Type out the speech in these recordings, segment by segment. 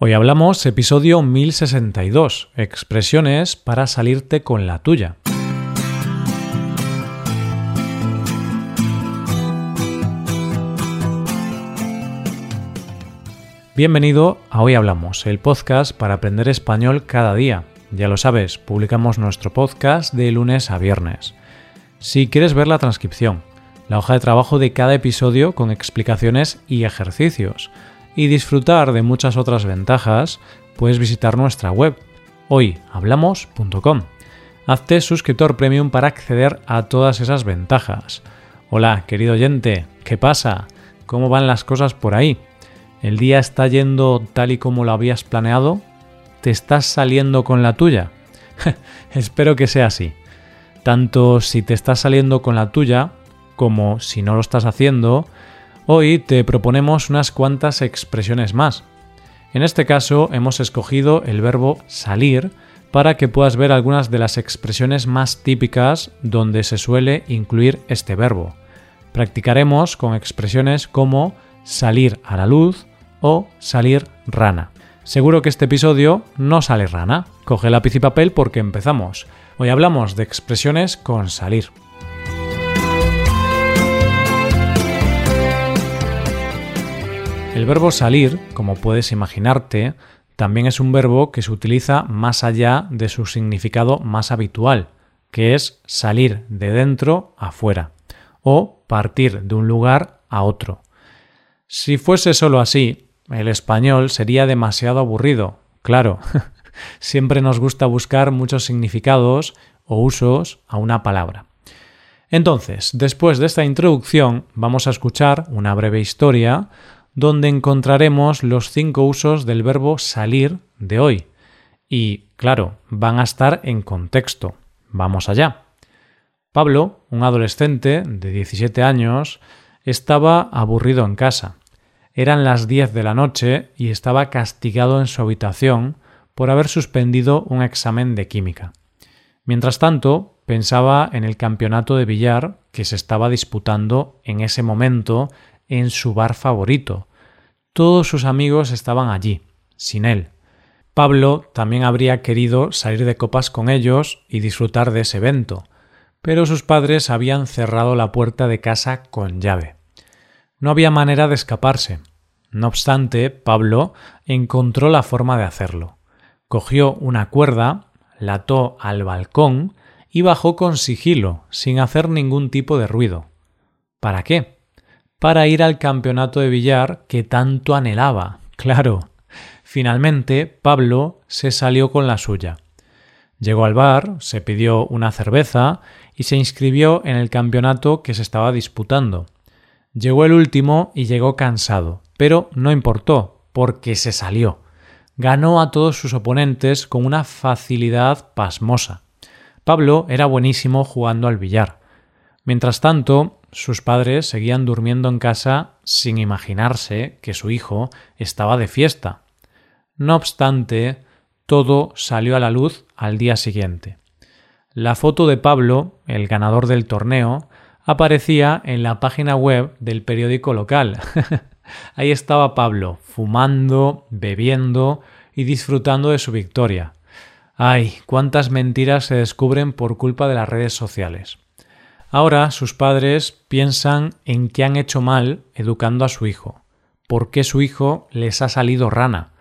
Hoy hablamos episodio 1062, expresiones para salirte con la tuya. Bienvenido a Hoy Hablamos, el podcast para aprender español cada día. Ya lo sabes, publicamos nuestro podcast de lunes a viernes. Si quieres ver la transcripción, la hoja de trabajo de cada episodio con explicaciones y ejercicios, y disfrutar de muchas otras ventajas, puedes visitar nuestra web hoyhablamos.com. Hazte suscriptor premium para acceder a todas esas ventajas. Hola, querido oyente, ¿qué pasa? ¿Cómo van las cosas por ahí? ¿El día está yendo tal y como lo habías planeado? ¿Te estás saliendo con la tuya? Espero que sea así. Tanto si te estás saliendo con la tuya como si no lo estás haciendo, Hoy te proponemos unas cuantas expresiones más. En este caso hemos escogido el verbo salir para que puedas ver algunas de las expresiones más típicas donde se suele incluir este verbo. Practicaremos con expresiones como salir a la luz o salir rana. Seguro que este episodio no sale rana. Coge lápiz y papel porque empezamos. Hoy hablamos de expresiones con salir. El verbo salir, como puedes imaginarte, también es un verbo que se utiliza más allá de su significado más habitual, que es salir de dentro a fuera o partir de un lugar a otro. Si fuese solo así, el español sería demasiado aburrido. Claro, siempre nos gusta buscar muchos significados o usos a una palabra. Entonces, después de esta introducción, vamos a escuchar una breve historia donde encontraremos los cinco usos del verbo salir de hoy. Y, claro, van a estar en contexto. Vamos allá. Pablo, un adolescente de 17 años, estaba aburrido en casa. Eran las 10 de la noche y estaba castigado en su habitación por haber suspendido un examen de química. Mientras tanto, pensaba en el campeonato de billar que se estaba disputando en ese momento en su bar favorito, todos sus amigos estaban allí, sin él. Pablo también habría querido salir de copas con ellos y disfrutar de ese evento, pero sus padres habían cerrado la puerta de casa con llave. No había manera de escaparse. No obstante, Pablo encontró la forma de hacerlo. Cogió una cuerda, la ató al balcón y bajó con sigilo, sin hacer ningún tipo de ruido. ¿Para qué? Para ir al campeonato de billar que tanto anhelaba. Claro. Finalmente, Pablo se salió con la suya. Llegó al bar, se pidió una cerveza y se inscribió en el campeonato que se estaba disputando. Llegó el último y llegó cansado, pero no importó, porque se salió. Ganó a todos sus oponentes con una facilidad pasmosa. Pablo era buenísimo jugando al billar. Mientras tanto, sus padres seguían durmiendo en casa sin imaginarse que su hijo estaba de fiesta. No obstante, todo salió a la luz al día siguiente. La foto de Pablo, el ganador del torneo, aparecía en la página web del periódico local. Ahí estaba Pablo, fumando, bebiendo y disfrutando de su victoria. Ay, cuántas mentiras se descubren por culpa de las redes sociales. Ahora sus padres piensan en qué han hecho mal educando a su hijo, por qué su hijo les ha salido rana,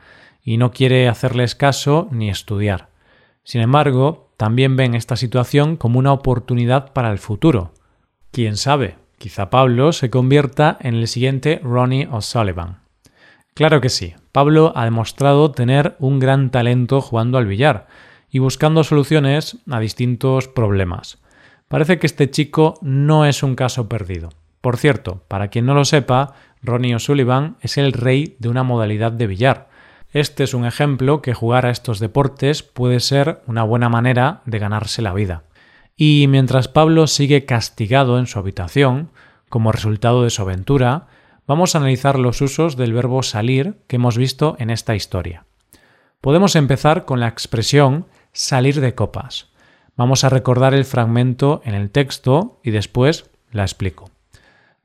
y no quiere hacerles caso ni estudiar. Sin embargo, también ven esta situación como una oportunidad para el futuro. Quién sabe, quizá Pablo se convierta en el siguiente Ronnie O'Sullivan. Claro que sí, Pablo ha demostrado tener un gran talento jugando al billar y buscando soluciones a distintos problemas. Parece que este chico no es un caso perdido. Por cierto, para quien no lo sepa, Ronnie O'Sullivan es el rey de una modalidad de billar. Este es un ejemplo que jugar a estos deportes puede ser una buena manera de ganarse la vida. Y mientras Pablo sigue castigado en su habitación, como resultado de su aventura, vamos a analizar los usos del verbo salir que hemos visto en esta historia. Podemos empezar con la expresión salir de copas. Vamos a recordar el fragmento en el texto y después la explico.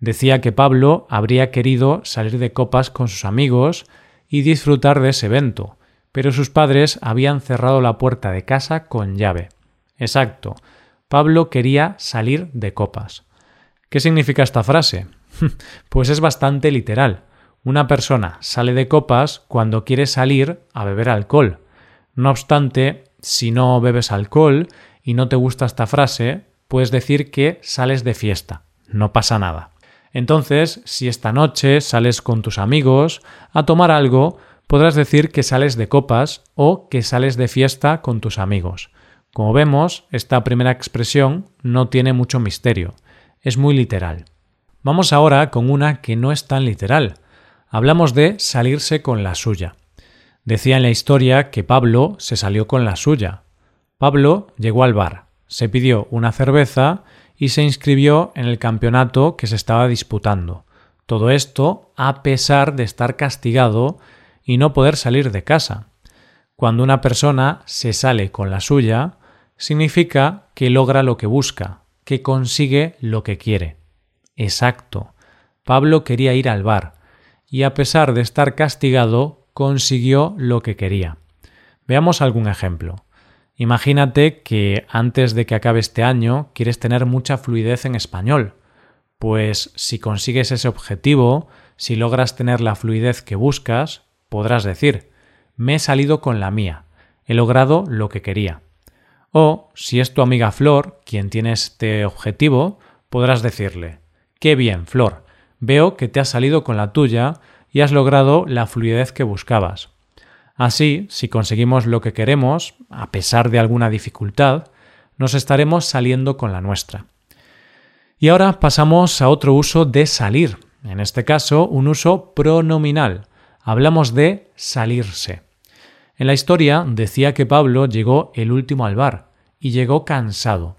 Decía que Pablo habría querido salir de copas con sus amigos y disfrutar de ese evento, pero sus padres habían cerrado la puerta de casa con llave. Exacto, Pablo quería salir de copas. ¿Qué significa esta frase? pues es bastante literal. Una persona sale de copas cuando quiere salir a beber alcohol. No obstante, si no bebes alcohol y no te gusta esta frase, puedes decir que sales de fiesta. No pasa nada. Entonces, si esta noche sales con tus amigos a tomar algo, podrás decir que sales de copas o que sales de fiesta con tus amigos. Como vemos, esta primera expresión no tiene mucho misterio, es muy literal. Vamos ahora con una que no es tan literal. Hablamos de salirse con la suya. Decía en la historia que Pablo se salió con la suya. Pablo llegó al bar, se pidió una cerveza y se inscribió en el campeonato que se estaba disputando. Todo esto a pesar de estar castigado y no poder salir de casa. Cuando una persona se sale con la suya, significa que logra lo que busca, que consigue lo que quiere. Exacto. Pablo quería ir al bar, y a pesar de estar castigado, consiguió lo que quería. Veamos algún ejemplo. Imagínate que antes de que acabe este año quieres tener mucha fluidez en español. Pues si consigues ese objetivo, si logras tener la fluidez que buscas, podrás decir me he salido con la mía, he logrado lo que quería. O, si es tu amiga Flor quien tiene este objetivo, podrás decirle Qué bien, Flor. Veo que te has salido con la tuya y has logrado la fluidez que buscabas. Así, si conseguimos lo que queremos, a pesar de alguna dificultad, nos estaremos saliendo con la nuestra. Y ahora pasamos a otro uso de salir, en este caso un uso pronominal. Hablamos de salirse. En la historia decía que Pablo llegó el último al bar y llegó cansado,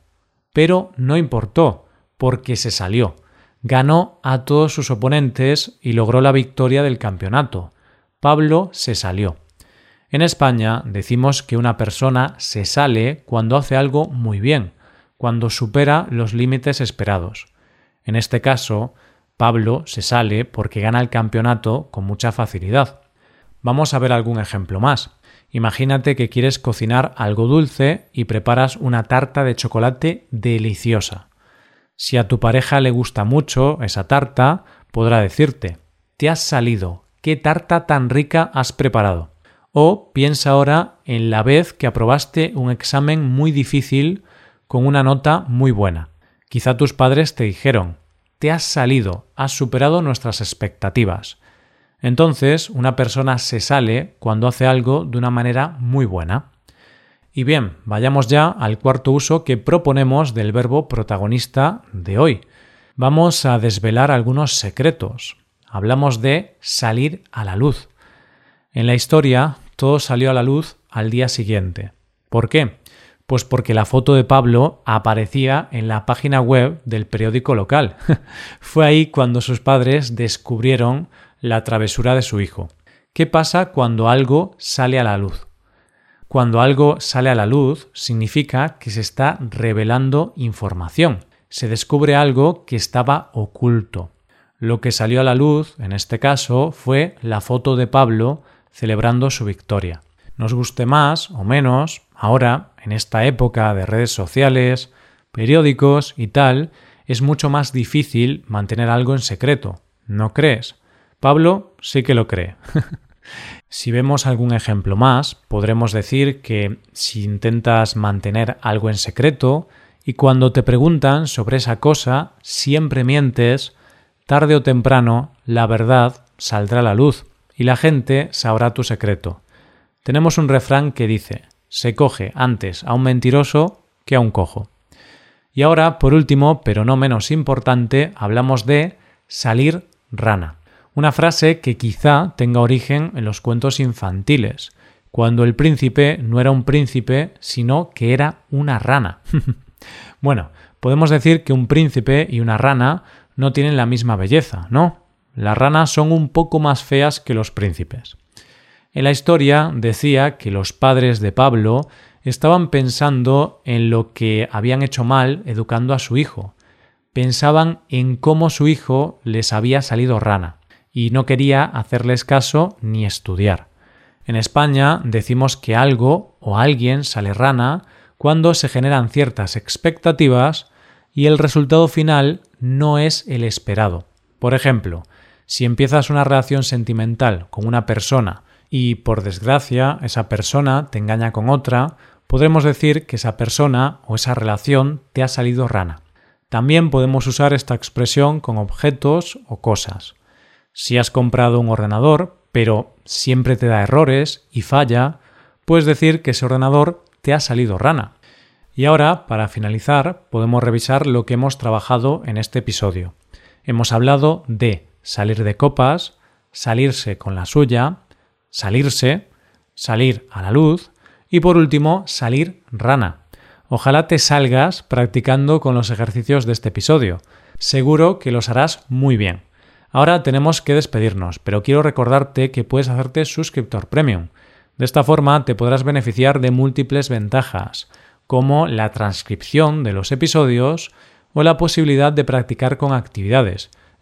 pero no importó, porque se salió ganó a todos sus oponentes y logró la victoria del campeonato. Pablo se salió. En España decimos que una persona se sale cuando hace algo muy bien, cuando supera los límites esperados. En este caso, Pablo se sale porque gana el campeonato con mucha facilidad. Vamos a ver algún ejemplo más. Imagínate que quieres cocinar algo dulce y preparas una tarta de chocolate deliciosa. Si a tu pareja le gusta mucho esa tarta, podrá decirte Te has salido, qué tarta tan rica has preparado. O piensa ahora en la vez que aprobaste un examen muy difícil con una nota muy buena. Quizá tus padres te dijeron Te has salido, has superado nuestras expectativas. Entonces, una persona se sale cuando hace algo de una manera muy buena. Y bien, vayamos ya al cuarto uso que proponemos del verbo protagonista de hoy. Vamos a desvelar algunos secretos. Hablamos de salir a la luz. En la historia, todo salió a la luz al día siguiente. ¿Por qué? Pues porque la foto de Pablo aparecía en la página web del periódico local. Fue ahí cuando sus padres descubrieron la travesura de su hijo. ¿Qué pasa cuando algo sale a la luz? Cuando algo sale a la luz, significa que se está revelando información. Se descubre algo que estaba oculto. Lo que salió a la luz, en este caso, fue la foto de Pablo celebrando su victoria. Nos guste más o menos, ahora, en esta época de redes sociales, periódicos y tal, es mucho más difícil mantener algo en secreto. ¿No crees? Pablo sí que lo cree. Si vemos algún ejemplo más, podremos decir que si intentas mantener algo en secreto y cuando te preguntan sobre esa cosa siempre mientes, tarde o temprano la verdad saldrá a la luz y la gente sabrá tu secreto. Tenemos un refrán que dice se coge antes a un mentiroso que a un cojo. Y ahora, por último, pero no menos importante, hablamos de salir rana. Una frase que quizá tenga origen en los cuentos infantiles, cuando el príncipe no era un príncipe, sino que era una rana. bueno, podemos decir que un príncipe y una rana no tienen la misma belleza, ¿no? Las ranas son un poco más feas que los príncipes. En la historia decía que los padres de Pablo estaban pensando en lo que habían hecho mal educando a su hijo. Pensaban en cómo su hijo les había salido rana y no quería hacerles caso ni estudiar. En España decimos que algo o alguien sale rana cuando se generan ciertas expectativas y el resultado final no es el esperado. Por ejemplo, si empiezas una relación sentimental con una persona y por desgracia esa persona te engaña con otra, podremos decir que esa persona o esa relación te ha salido rana. También podemos usar esta expresión con objetos o cosas. Si has comprado un ordenador, pero siempre te da errores y falla, puedes decir que ese ordenador te ha salido rana. Y ahora, para finalizar, podemos revisar lo que hemos trabajado en este episodio. Hemos hablado de salir de copas, salirse con la suya, salirse, salir a la luz y por último salir rana. Ojalá te salgas practicando con los ejercicios de este episodio. Seguro que los harás muy bien. Ahora tenemos que despedirnos, pero quiero recordarte que puedes hacerte suscriptor premium. De esta forma te podrás beneficiar de múltiples ventajas, como la transcripción de los episodios o la posibilidad de practicar con actividades,